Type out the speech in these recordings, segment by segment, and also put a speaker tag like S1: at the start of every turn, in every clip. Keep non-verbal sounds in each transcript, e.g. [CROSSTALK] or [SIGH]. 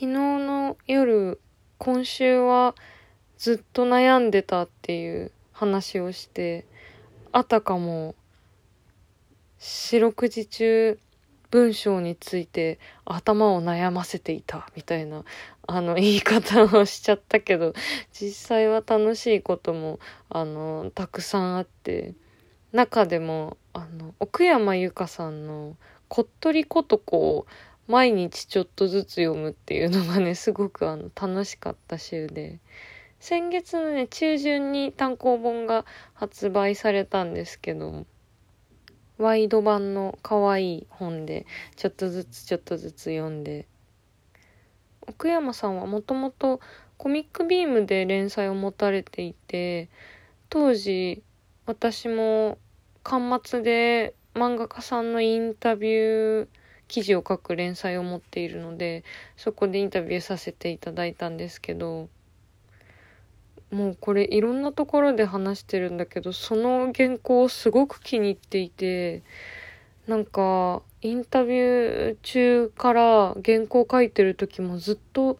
S1: 昨日の夜、今週はずっと悩んでたっていう話をして、あたかも四六時中文章について頭を悩ませていたみたいなあの言い方をしちゃったけど実際は楽しいこともあのたくさんあって中でもあの奥山由香さんの「こっとりことこ」を毎日ちょっとずつ読むっていうのがねすごくあの楽しかった週で。先月のね中旬に単行本が発売されたんですけどワイド版の可愛い本でちょっとずつちょっとずつ読んで。奥山さんはもともとコミックビームで連載を持たれていて当時私も巻末で漫画家さんのインタビュー記事を書く連載を持っているのでそこでインタビューさせていただいたんですけどもうこれいろんなところで話してるんだけどその原稿をすごく気に入っていてなんかインタビュー中から原稿書いてる時もずっと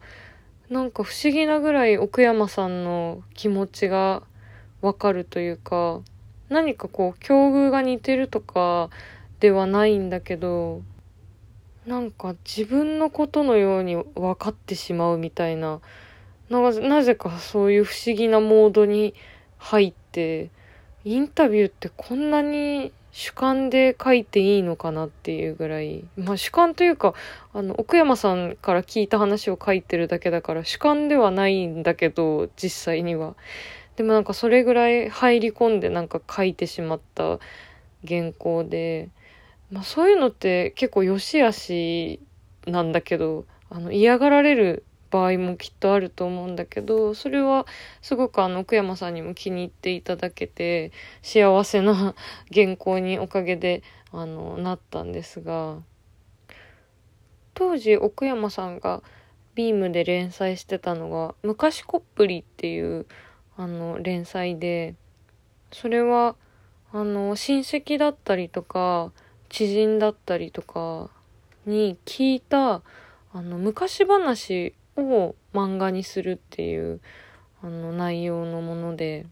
S1: なんか不思議なぐらい奥山さんの気持ちがわかるというか何かこう境遇が似てるとかではないんだけどなんか自分のことのように分かってしまうみたいなななぜかそういう不思議なモードに入って、インタビューってこんなに主観で書いていいのかなっていうぐらい、まあ主観というか、あの、奥山さんから聞いた話を書いてるだけだから主観ではないんだけど、実際には。でもなんかそれぐらい入り込んでなんか書いてしまった原稿で、まあそういうのって結構良し悪しなんだけど、あの嫌がられる場合もきっとあると思うんだけどそれはすごくあの奥山さんにも気に入っていただけて幸せな原稿におかげであのなったんですが当時奥山さんがビームで連載してたのが「昔コップリ」っていうあの連載でそれはあの親戚だったりとか知人だったりとかに聞いたあの昔話を漫画にするっていうあの内容のもので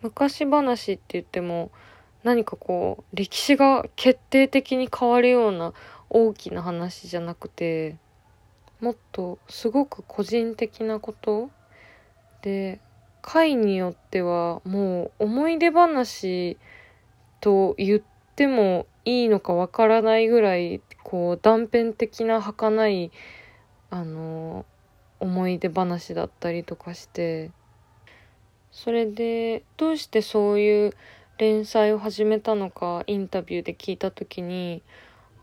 S1: 昔話って言っても何かこう歴史が決定的に変わるような大きな話じゃなくてもっとすごく個人的なことで回によってはもう思い出話と言ってもいいのかわからないぐらいこう断片的な儚いあの思い出話だったりとかしてそれでどうしてそういう連載を始めたのかインタビューで聞いた時に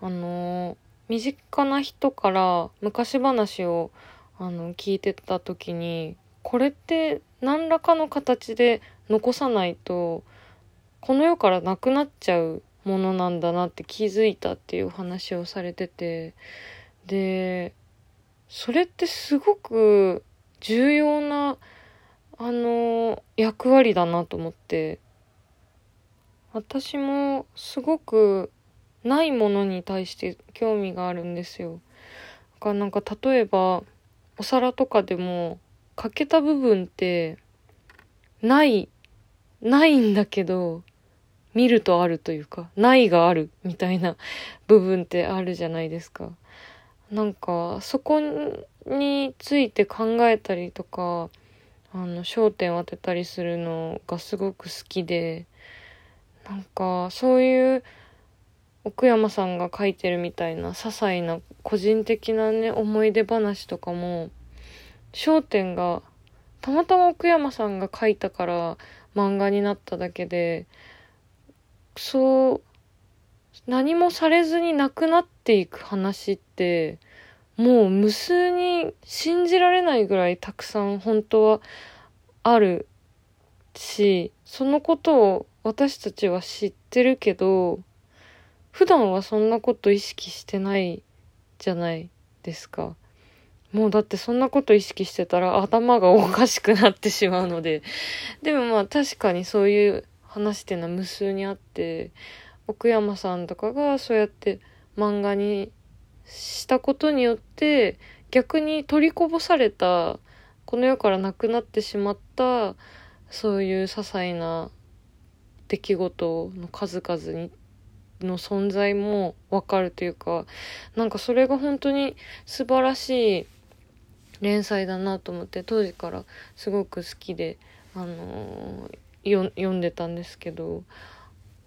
S1: あの身近な人から昔話をあの聞いてた時にこれって何らかの形で残さないとこの世からなくなっちゃうものなんだなって気づいたっていう話をされててでそれってすごく重要な、あの、役割だなと思って、私もすごくないものに対して興味があるんですよ。だからなんか例えば、お皿とかでも、欠けた部分って、ない、ないんだけど、見るとあるというか、ないがあるみたいな部分ってあるじゃないですか。なんかそこについて考えたりとかあの焦点を当てたりするのがすごく好きでなんかそういう奥山さんが書いてるみたいな些細な個人的なね思い出話とかも焦点がたまたま奥山さんが書いたから漫画になっただけでそう何もされずになくなっていく話ってもう無数に信じられないぐらいたくさん本当はあるしそのことを私たちは知ってるけど普段はそんなこと意識してないじゃないですか。もうだってそんなこと意識してたら頭がおかしくなってしまうので。でもまあ確かにそういう話っていうのは無数にあって、奥山さんとかがそうやって漫画にしたことによって逆に取りこぼされたこの世からなくなってしまったそういう些細な出来事の数々にの存在もわかるというかなんかそれが本当に素晴らしい連載だなと思って当時からすごく好きで、あのー、読んでたんですけど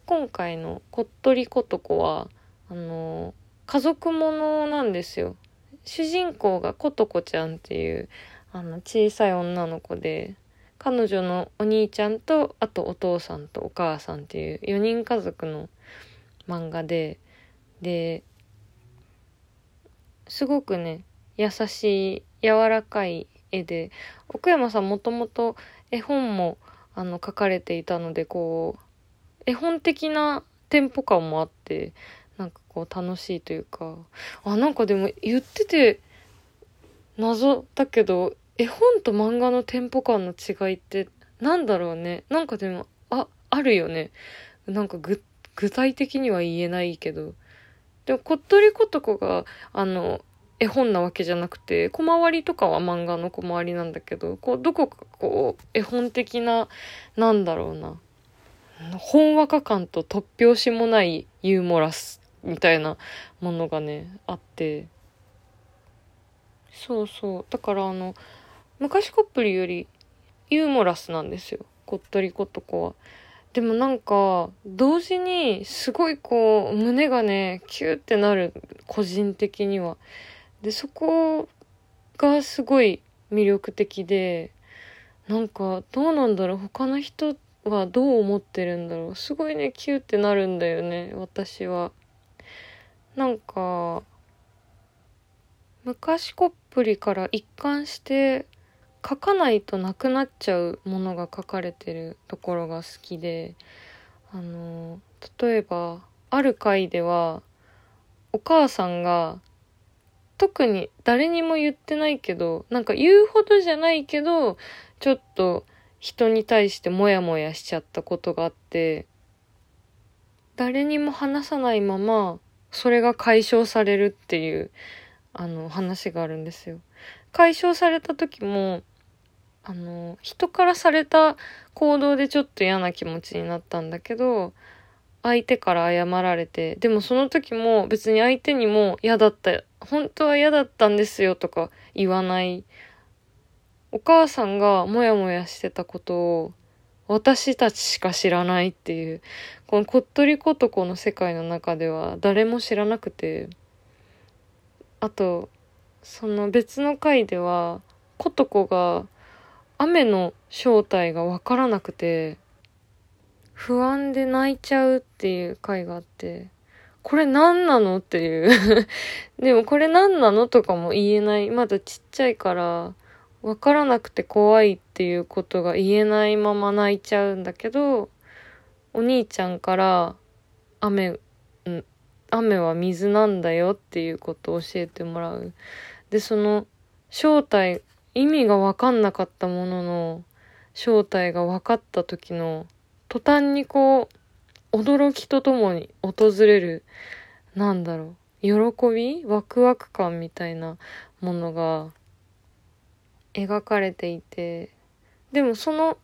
S1: 今回の「こっとりことこは」あの、家族ものなんですよ。主人公がことこちゃんっていうあの小さい女の子で彼女のお兄ちゃんとあとお父さんとお母さんっていう4人家族の漫画でですごくね優しい柔らかい絵で奥山さんもともと絵本もあの描かれていたのでこう絵本的なテンポ感もあってなんかこう楽しいというか。あなんかでも言ってて謎だけど絵本と漫画のテンポ感の違いってなんだろうね。なんかでもああるよね。なんか具体的には言えないけど。でもこっとりことこがあの絵本なわけじゃなくて小回りとかは漫画の小回りなんだけどこうどこかこう絵本的ななんだろうな。ほんわか感と突拍子もないユーモラスみたいなものがねあって。そうそう。だからあの昔コップリよりユーモラスなんですよ。こっとりことこは。でもなんか同時にすごいこう胸がねキューってなる。個人的には。でそこがすごい魅力的でなんかどうなんだろう他の人はどう思ってるんだろうすごいねキューってなるんだよね私は。なんか昔コップリから一貫して書かないとなくなっちゃうものが書かれてるところが好きであの例えばある回ではお母さんが特に誰にも言ってないけどなんか言うほどじゃないけどちょっと人に対してモヤモヤしちゃったことがあって誰にも話さないままそれが解消されるっていうあの話があるんですよ。解消された時もあの人からされた行動でちょっと嫌な気持ちになったんだけど相手から謝られてでもその時も別に相手にも嫌だった本当は嫌だったんですよとか言わない。お母さんがモヤモヤしてたことを私たちしか知らないっていうこのこっとりことこの世界の中では誰も知らなくてあとその別の回ではことこが雨の正体がわからなくて不安で泣いちゃうっていう回があって、これ何なのっていう [LAUGHS] でもこれ何なのとかも言えない。まだちっちゃいから、わからなくて怖いっていうことが言えないまま泣いちゃうんだけど、お兄ちゃんから雨、うん、雨は水なんだよっていうことを教えてもらう。で、その正体、意味がわかんなかったものの正体が分かった時の途端にこう、驚きとともに訪れる、なんだろう、喜びワクワク感みたいなものが描かれていて、でもその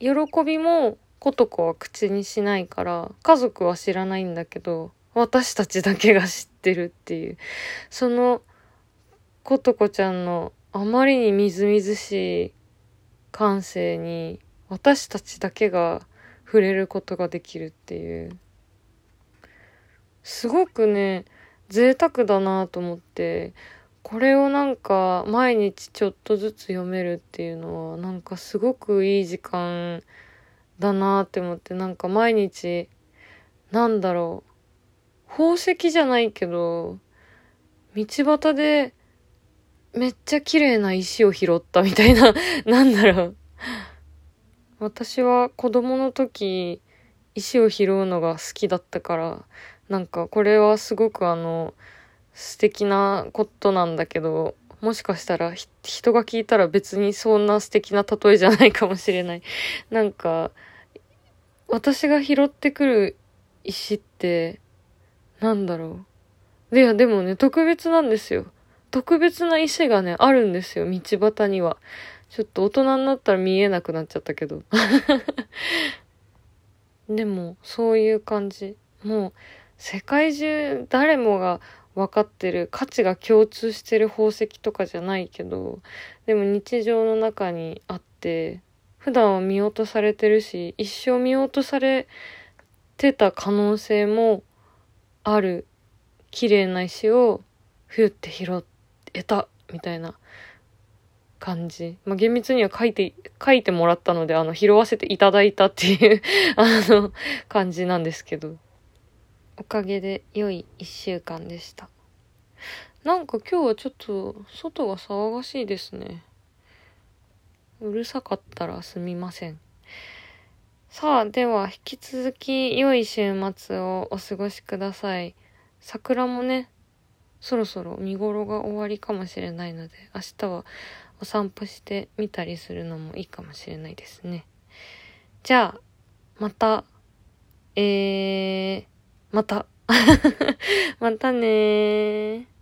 S1: 喜びもことこは口にしないから家族は知らないんだけど私たちだけが知ってるっていうそのことこちゃんのあまりにみずみずしい感性に私たちだけが触れることができるっていう。すごくね贅沢だなと思って。これをなんか毎日ちょっとずつ読めるっていうのはなんかすごくいい時間だなって思って。なんか毎日なんだろう。宝石じゃないけど道端でめっちゃ綺麗な石を拾ったみたいな。[LAUGHS] なんだろう。私は子供の時石を拾うのが好きだったからなんかこれはすごくあの素敵なことなんだけどもしかしたら人が聞いたら別にそんな素敵な例えじゃないかもしれない。なんか私が拾ってくる石ってなんだろう。いやでもね特別なんですよ。特別な石がね、あるんですよ、道端には。ちょっと大人になったら見えなくなっちゃったけど。[LAUGHS] でも、そういう感じ。もう、世界中誰もが分かってる価値が共通してる宝石とかじゃないけどでも日常の中にあって普段は見落とされてるし一生見落とされてた可能性もある綺麗な石をふゆって拾えたみたいな感じ。まあ、厳密には書いて、書いてもらったので、あの、拾わせていただいたっていう [LAUGHS] あの、感じなんですけど。おかげで良い一週間でした。なんか今日はちょっと外が騒がしいですね。うるさかったらすみません。さあ、では引き続き良い週末をお過ごしください。桜もね、そろそろ見頃が終わりかもしれないので、明日はお散歩してみたりするのもいいかもしれないですね。じゃあ、また、えー、また。[LAUGHS] またねー